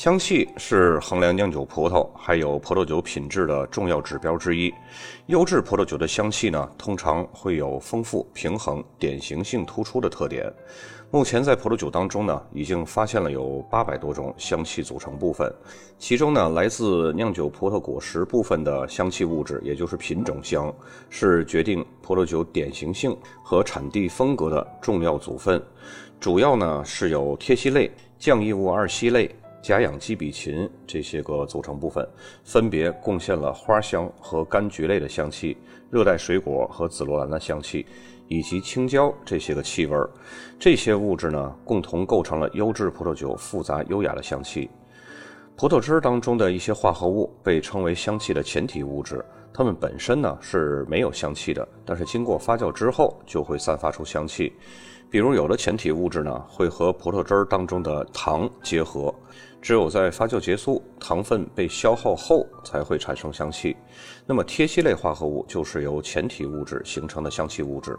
香气是衡量酿酒葡萄还有葡萄酒品质的重要指标之一。优质葡萄酒的香气呢，通常会有丰富、平衡、典型性突出的特点。目前在葡萄酒当中呢，已经发现了有八百多种香气组成部分，其中呢，来自酿酒葡萄果实部分的香气物质，也就是品种香，是决定葡萄酒典型性和产地风格的重要组分。主要呢是有萜烯类、降异物二烯类。甲氧基吡嗪这些个组成部分，分别贡献了花香和柑橘类的香气、热带水果和紫罗兰的香气，以及青椒这些个气味。这些物质呢，共同构成了优质葡萄酒复杂优雅的香气。葡萄汁当中的一些化合物被称为香气的前体物质，它们本身呢是没有香气的，但是经过发酵之后就会散发出香气。比如有的前体物质呢会和葡萄汁当中的糖结合。只有在发酵结束、糖分被消耗后，才会产生香气。那么，萜烯类化合物就是由前体物质形成的香气物质。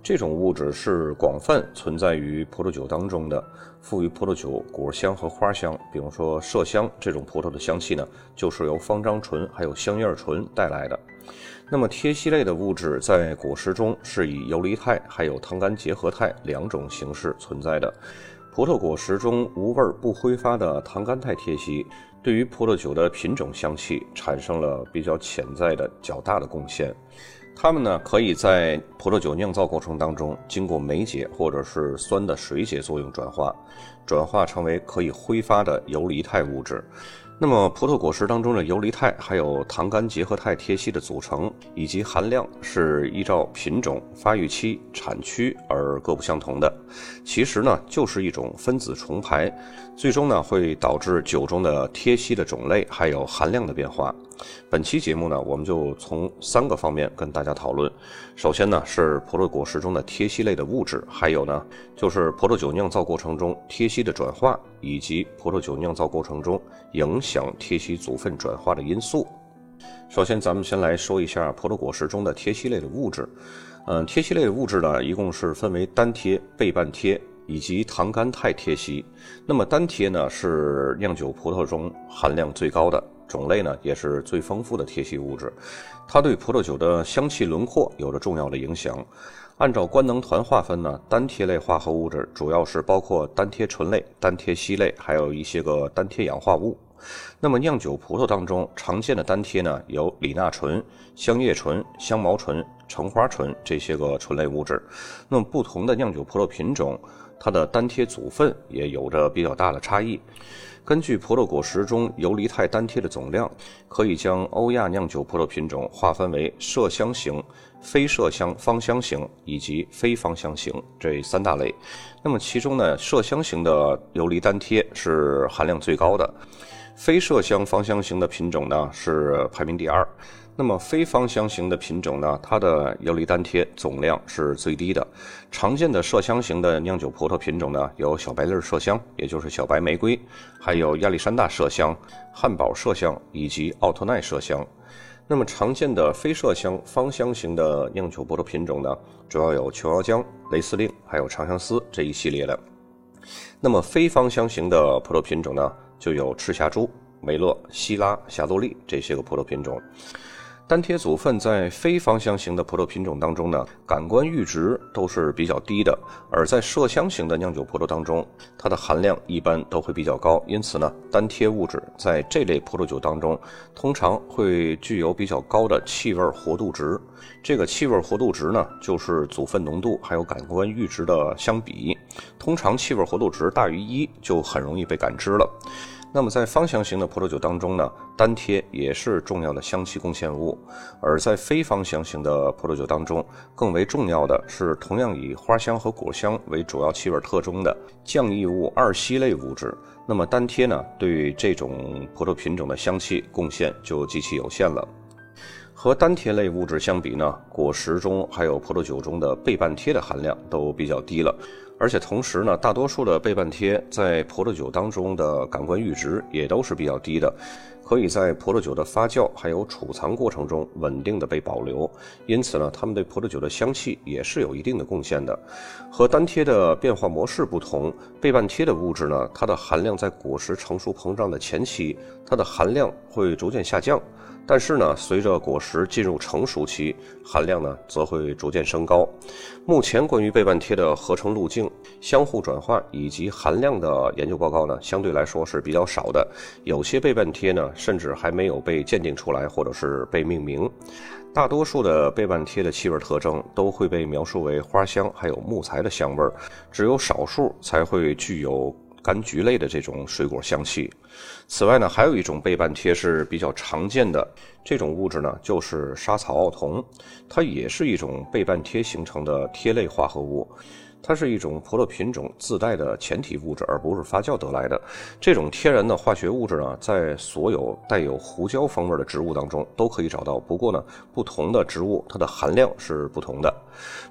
这种物质是广泛存在于葡萄酒当中的，赋予葡萄酒果香和花香。比如说，麝香这种葡萄的香气呢，就是由芳樟醇还有香叶醇带来的。那么，萜烯类的物质在果实中是以游离态还有糖苷结合态两种形式存在的。葡萄果实中无味不挥发的糖苷肽萜烯，对于葡萄酒的品种香气产生了比较潜在的较大的贡献。它们呢，可以在葡萄酒酿造过程当中经过酶解或者是酸的水解作用转化，转化成为可以挥发的游离态物质。那么，葡萄果实当中的游离肽还有糖苷结合肽萜烯的组成以及含量是依照品种、发育期、产区而各不相同的。其实呢，就是一种分子重排，最终呢会导致酒中的萜烯的种类还有含量的变化。本期节目呢，我们就从三个方面跟大家讨论。首先呢，是葡萄果实中的萜烯类的物质，还有呢，就是葡萄酒酿造过程中萜烯的转化，以及葡萄酒酿造过程中影响萜烯组分转化的因素。首先，咱们先来说一下葡萄果实中的萜烯类的物质。嗯，萜烯类物质呢，一共是分为单萜、倍半萜以及糖苷态萜烯。那么单萜呢，是酿酒葡萄中含量最高的。种类呢也是最丰富的萜烯物质，它对葡萄酒的香气轮廓有着重要的影响。按照官能团划分呢，单萜类化合物质主要是包括单萜醇类、单萜烯类，还有一些个单萜氧化物。那么酿酒葡萄当中常见的单萜呢，有李纳醇、香叶醇、香茅醇、橙花醇这些个醇类物质。那么不同的酿酒葡萄品种，它的单萜组分也有着比较大的差异。根据葡萄果实中游离态单萜的总量，可以将欧亚酿酒葡萄品种划分为麝香型、非麝香芳香型以及非芳香型这三大类。那么其中呢，麝香型的游离单萜是含量最高的，非麝香芳香型的品种呢是排名第二。那么非芳香型的品种呢，它的游离单萜总量是最低的。常见的麝香型的酿酒葡萄品种呢，有小白粒麝香，也就是小白玫瑰，还有亚历山大麝香、汉堡麝香以及奥特奈麝香。那么常见的非麝香芳香型的酿酒葡萄品种呢，主要有琼瑶浆、雷司令，还有长相思这一系列的。那么非芳香型的葡萄品种呢，就有赤霞珠、美乐、希拉、霞多丽这些个葡萄品种。单萜组分在非芳香型的葡萄品种当中呢，感官阈值都是比较低的；而在麝香型的酿酒葡萄当中，它的含量一般都会比较高。因此呢，单萜物质在这类葡萄酒当中，通常会具有比较高的气味活度值。这个气味活度值呢，就是组分浓度还有感官阈值的相比。通常气味活度值大于一，就很容易被感知了。那么在芳香型的葡萄酒当中呢，单萜也是重要的香气贡献物；而在非芳香型的葡萄酒当中，更为重要的是同样以花香和果香为主要气味特征的降异物二烯类物质。那么单萜呢，对这种葡萄品种的香气贡献就极其有限了。和单萜类物质相比呢，果实中还有葡萄酒中的倍半萜的含量都比较低了。而且同时呢，大多数的倍半萜在葡萄酒当中的感官阈值也都是比较低的。可以在葡萄酒的发酵还有储藏过程中稳定的被保留，因此呢，它们对葡萄酒的香气也是有一定的贡献的。和单贴的变化模式不同，倍半贴的物质呢，它的含量在果实成熟膨胀的前期，它的含量会逐渐下降。但是呢，随着果实进入成熟期，含量呢则会逐渐升高。目前关于倍半贴的合成路径、相互转化以及含量的研究报告呢，相对来说是比较少的。有些倍半贴呢，甚至还没有被鉴定出来，或者是被命名。大多数的倍半贴的气味特征都会被描述为花香，还有木材的香味儿，只有少数才会具有。柑橘类的这种水果香气。此外呢，还有一种倍半贴是比较常见的这种物质呢，就是沙草奥酮，它也是一种倍半贴形成的贴类化合物。它是一种葡萄品种自带的前体物质，而不是发酵得来的。这种天然的化学物质呢，在所有带有胡椒风味的植物当中都可以找到。不过呢，不同的植物它的含量是不同的。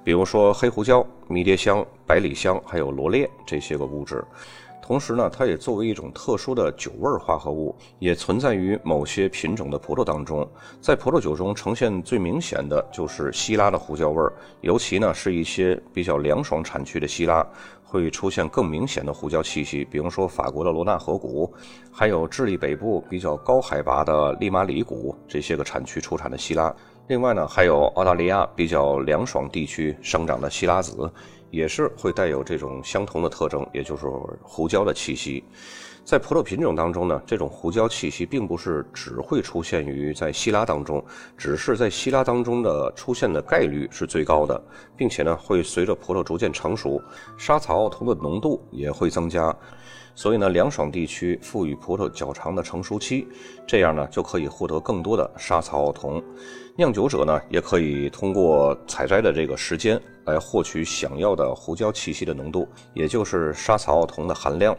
比如说黑胡椒、迷迭香、百里香，还有罗列这些个物质。同时呢，它也作为一种特殊的酒味化合物，也存在于某些品种的葡萄当中。在葡萄酒中呈现最明显的就是希拉的胡椒味儿，尤其呢是一些比较凉爽产区的希拉，会出现更明显的胡椒气息。比如说法国的罗纳河谷，还有智利北部比较高海拔的利马里谷这些个产区出产的希拉。另外呢，还有澳大利亚比较凉爽地区生长的西拉子。也是会带有这种相同的特征，也就是胡椒的气息。在葡萄品种当中呢，这种胡椒气息并不是只会出现于在西拉当中，只是在西拉当中的出现的概率是最高的，并且呢，会随着葡萄逐渐成熟，沙草奥酮的浓度也会增加。所以呢，凉爽地区赋予葡萄较长的成熟期，这样呢就可以获得更多的沙草奥酮。酿酒者呢也可以通过采摘的这个时间来获取想要的胡椒气息的浓度，也就是沙草奥酮的含量。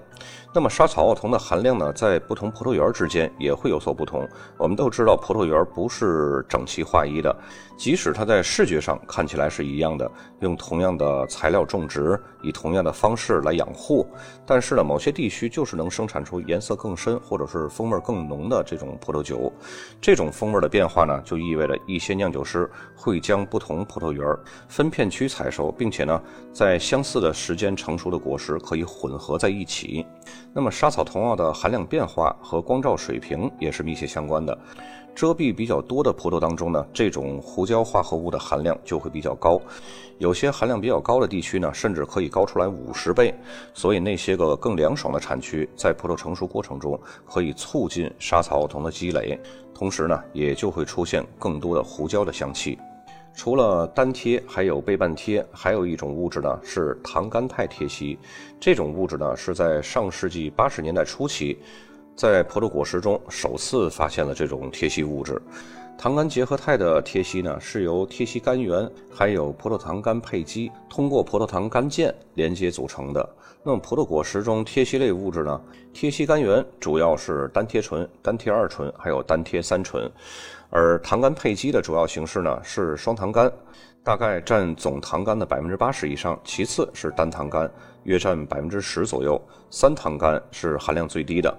那么沙草奥酮的含量呢，在不同葡萄园之间也会有所不同。我们都知道，葡萄园不是整齐划一的，即使它在视觉上看起来是一样的，用同样的材料种植，以同样的方式来养护，但是呢，某些地区就是能生产出颜色更深或者是风味更浓的这种葡萄酒。这种风味的变化呢，就意味着一些酿酒师会将不同葡萄园分片区采收，并且呢，在相似的时间成熟的果实可以混合在一起。那么沙草酮奥的含量变化和光照水平也是密切相关的。遮蔽比较多的葡萄当中呢，这种胡椒化合物的含量就会比较高。有些含量比较高的地区呢，甚至可以高出来五十倍。所以那些个更凉爽的产区，在葡萄成熟过程中可以促进沙草奥酮的积累，同时呢，也就会出现更多的胡椒的香气。除了单贴，还有倍半贴，还有一种物质呢，是糖苷肽贴息。这种物质呢，是在上世纪八十年代初期，在葡萄果实中首次发现了这种贴息物质。糖苷结合肽的贴息呢，是由贴息苷元还有葡萄糖苷配基通过葡萄糖苷键连接组成的。那么葡萄果实中贴息类物质呢，贴息苷元主要是单贴醇、单贴二醇还有单贴三醇。而糖苷配基的主要形式呢是双糖苷，大概占总糖苷的百分之八十以上。其次是单糖苷，约占百分之十左右。三糖苷是含量最低的。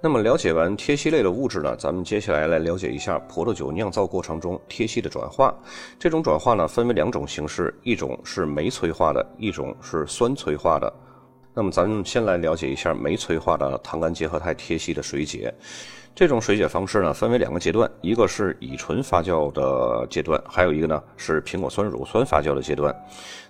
那么了解完贴息类的物质呢，咱们接下来来了解一下葡萄酒酿造过程中贴息的转化。这种转化呢分为两种形式，一种是酶催化的，一种是酸催化的。那么咱们先来了解一下酶催化的糖苷结合肽贴息的水解。这种水解方式呢，分为两个阶段，一个是乙醇发酵的阶段，还有一个呢是苹果酸乳酸发酵的阶段。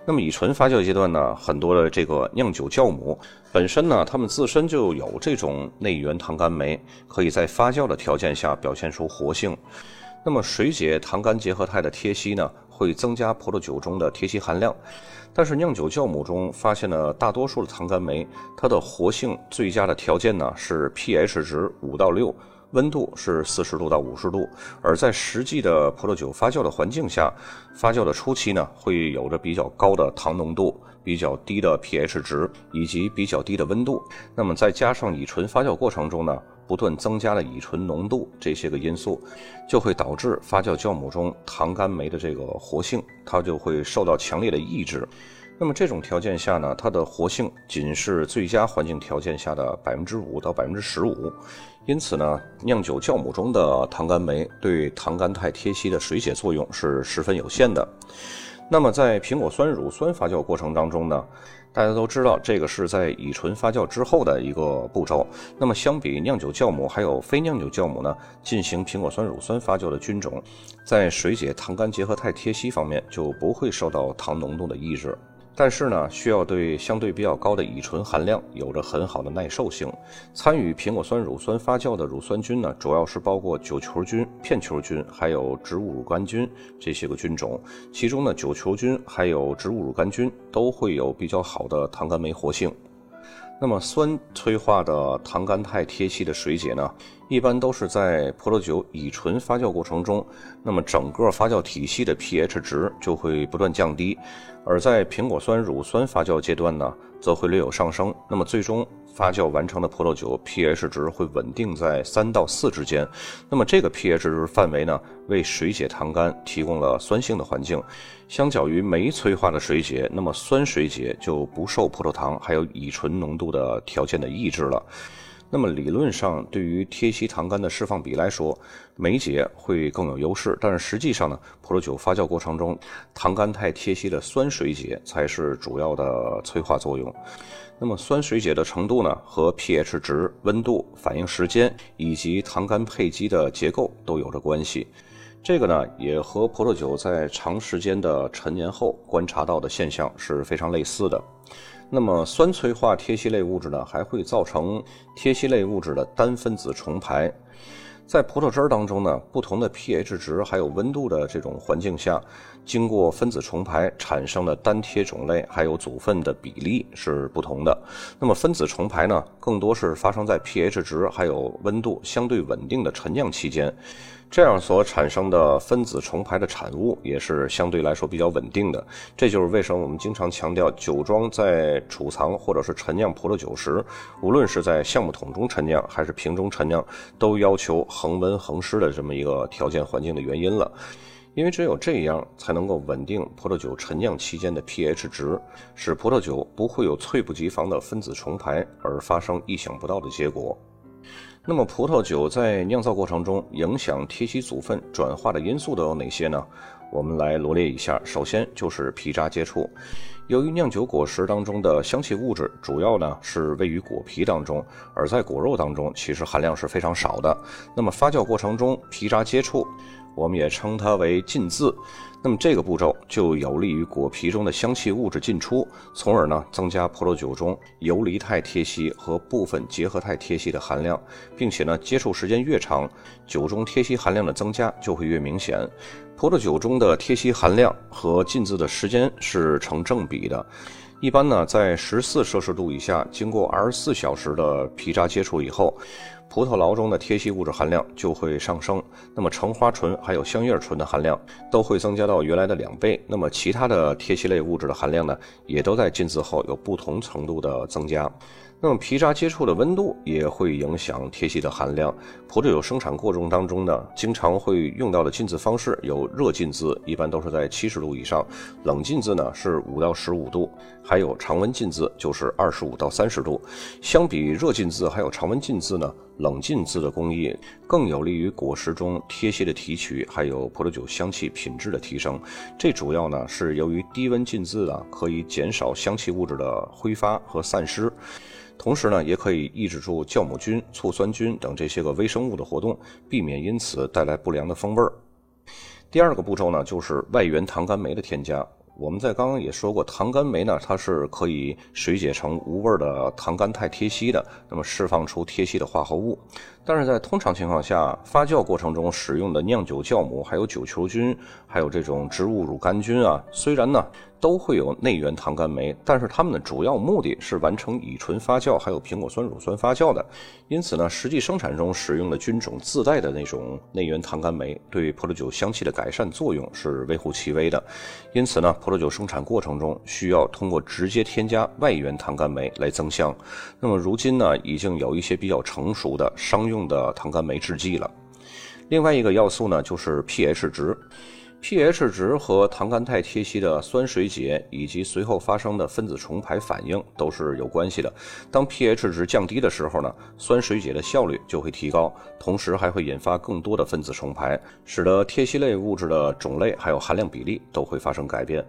那么乙醇发酵阶段呢，很多的这个酿酒酵母本身呢，它们自身就有这种内源糖苷酶，可以在发酵的条件下表现出活性。那么水解糖苷结合肽的贴息呢，会增加葡萄酒中的贴息含量。但是酿酒酵母中发现的大多数的糖苷酶，它的活性最佳的条件呢是 pH 值五到六。温度是四十度到五十度，而在实际的葡萄酒发酵的环境下，发酵的初期呢，会有着比较高的糖浓度、比较低的 pH 值以及比较低的温度。那么再加上乙醇发酵过程中呢，不断增加的乙醇浓度这些个因素，就会导致发酵酵母中糖苷酶的这个活性，它就会受到强烈的抑制。那么这种条件下呢，它的活性仅是最佳环境条件下的百分之五到百分之十五，因此呢，酿酒酵母中的糖苷酶对糖苷肽贴息的水解作用是十分有限的。那么在苹果酸乳酸发酵过程当中呢，大家都知道这个是在乙醇发酵之后的一个步骤。那么相比酿酒酵母还有非酿酒酵母呢，进行苹果酸乳酸发酵的菌种，在水解糖苷结合肽贴息方面就不会受到糖浓度的抑制。但是呢，需要对相对比较高的乙醇含量有着很好的耐受性。参与苹果酸乳酸发酵的乳酸菌呢，主要是包括酒球菌、片球菌，还有植物乳杆菌这些个菌种。其中呢，酒球菌还有植物乳杆菌都会有比较好的糖苷酶活性。那么酸催化的糖苷肽萜烯的水解呢，一般都是在葡萄酒乙醇发酵过程中，那么整个发酵体系的 pH 值就会不断降低，而在苹果酸乳酸发酵阶段呢，则会略有上升。那么最终。发酵完成的葡萄酒 pH 值会稳定在三到四之间，那么这个 pH 值范围呢，为水解糖苷提供了酸性的环境。相较于酶催化的水解，那么酸水解就不受葡萄糖还有乙醇浓度的条件的抑制了。那么理论上，对于贴息糖苷的释放比来说，酶解会更有优势。但是实际上呢，葡萄酒发酵过程中，糖苷肽贴息的酸水解才是主要的催化作用。那么酸水解的程度呢，和 pH 值、温度、反应时间以及糖苷配基的结构都有着关系。这个呢，也和葡萄酒在长时间的陈年后观察到的现象是非常类似的。那么酸催化贴烯类物质呢，还会造成贴烯类物质的单分子重排。在葡萄汁儿当中呢，不同的 pH 值还有温度的这种环境下，经过分子重排产生的单萜种类还有组分的比例是不同的。那么分子重排呢，更多是发生在 pH 值还有温度相对稳定的陈酿期间。这样所产生的分子重排的产物也是相对来说比较稳定的，这就是为什么我们经常强调酒庄在储藏或者是陈酿葡萄酒时，无论是在橡木桶中陈酿还是瓶中陈酿，都要求恒温恒湿的这么一个条件环境的原因了。因为只有这样才能够稳定葡萄酒陈酿期间的 pH 值，使葡萄酒不会有猝不及防的分子重排而发生意想不到的结果。那么，葡萄酒在酿造过程中影响萜烯组分转化的因素都有哪些呢？我们来罗列一下。首先就是皮渣接触。由于酿酒果实当中的香气物质主要呢是位于果皮当中，而在果肉当中其实含量是非常少的。那么发酵过程中皮渣接触。我们也称它为浸渍，那么这个步骤就有利于果皮中的香气物质进出，从而呢增加葡萄酒中游离肽萜烯和部分结合肽萜烯的含量，并且呢接触时间越长，酒中萜烯含量的增加就会越明显。葡萄酒中的萜烯含量和浸渍的时间是成正比的。一般呢，在十四摄氏度以下，经过二十四小时的皮渣接触以后，葡萄醪中的贴息物质含量就会上升。那么橙花醇还有香叶醇的含量都会增加到原来的两倍。那么其他的贴息类物质的含量呢，也都在浸渍后有不同程度的增加。那么皮渣接触的温度也会影响贴息的含量。葡萄酒生产过程当中呢，经常会用到的浸渍方式有热浸渍，一般都是在七十度以上；冷浸渍呢是五到十五度，还有常温浸渍就是二十五到三十度。相比热浸渍还有常温浸渍呢，冷浸渍的工艺更有利于果实中萜烯的提取，还有葡萄酒香气品质的提升。这主要呢是由于低温浸渍啊，可以减少香气物质的挥发和散失。同时呢，也可以抑制住酵母菌、醋酸菌等这些个微生物的活动，避免因此带来不良的风味儿。第二个步骤呢，就是外源糖苷酶的添加。我们在刚刚也说过，糖苷酶呢，它是可以水解成无味的糖苷肽贴息的，那么释放出贴息的化合物。但是在通常情况下，发酵过程中使用的酿酒酵母、还有酒球菌、还有这种植物乳杆菌啊，虽然呢。都会有内源糖苷酶，但是它们的主要目的是完成乙醇发酵，还有苹果酸乳酸发酵的。因此呢，实际生产中使用的菌种自带的那种内源糖苷酶，对葡萄酒香气的改善作用是微乎其微的。因此呢，葡萄酒生产过程中需要通过直接添加外源糖苷酶来增香。那么如今呢，已经有一些比较成熟的商用用的糖苷酶制剂了。另外一个要素呢，就是 pH 值。pH 值和糖苷肽萜烯的酸水解以及随后发生的分子重排反应都是有关系的。当 pH 值降低的时候呢，酸水解的效率就会提高，同时还会引发更多的分子重排，使得萜烯类物质的种类还有含量比例都会发生改变。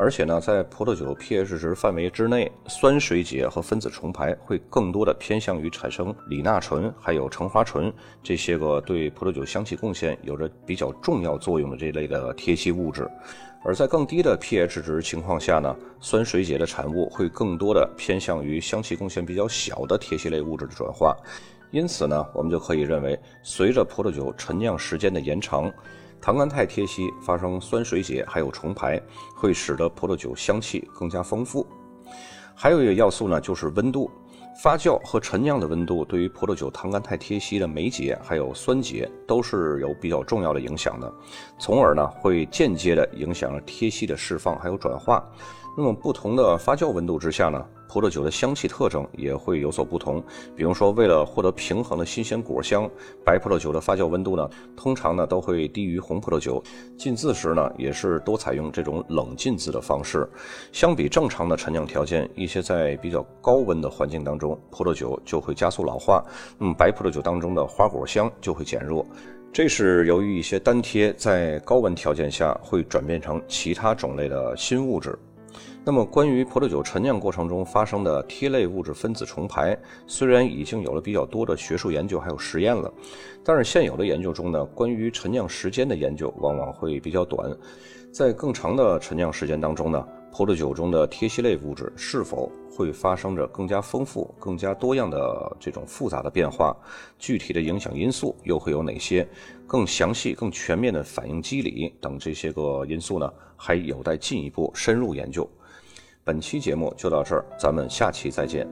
而且呢，在葡萄酒 pH 值范围之内，酸水解和分子重排会更多的偏向于产生李钠醇还有橙花醇这些个对葡萄酒香气贡献有着比较重要作用的这类的萜烯物质。而在更低的 pH 值情况下呢，酸水解的产物会更多的偏向于香气贡献比较小的萜烯类物质的转化。因此呢，我们就可以认为，随着葡萄酒陈酿时间的延长，糖苷肽贴息发生酸水解，还有重排，会使得葡萄酒香气更加丰富。还有一个要素呢，就是温度。发酵和陈酿的温度对于葡萄酒糖苷肽贴息的酶解还有酸解都是有比较重要的影响的，从而呢会间接的影响了贴息的释放还有转化。那么不同的发酵温度之下呢？葡萄酒的香气特征也会有所不同，比如说，为了获得平衡的新鲜果香，白葡萄酒的发酵温度呢，通常呢都会低于红葡萄酒。浸渍时呢，也是多采用这种冷浸渍的方式。相比正常的陈酿条件，一些在比较高温的环境当中，葡萄酒就会加速老化，那么白葡萄酒当中的花果香就会减弱。这是由于一些单萜在高温条件下会转变成其他种类的新物质。那么，关于葡萄酒陈酿过程中发生的萜类物质分子重排，虽然已经有了比较多的学术研究还有实验了，但是现有的研究中呢，关于陈酿时间的研究往往会比较短。在更长的陈酿时间当中呢，葡萄酒中的萜烯类物质是否会发生着更加丰富、更加多样的这种复杂的变化？具体的影响因素又会有哪些？更详细、更全面的反应机理等这些个因素呢，还有待进一步深入研究。本期节目就到这儿，咱们下期再见。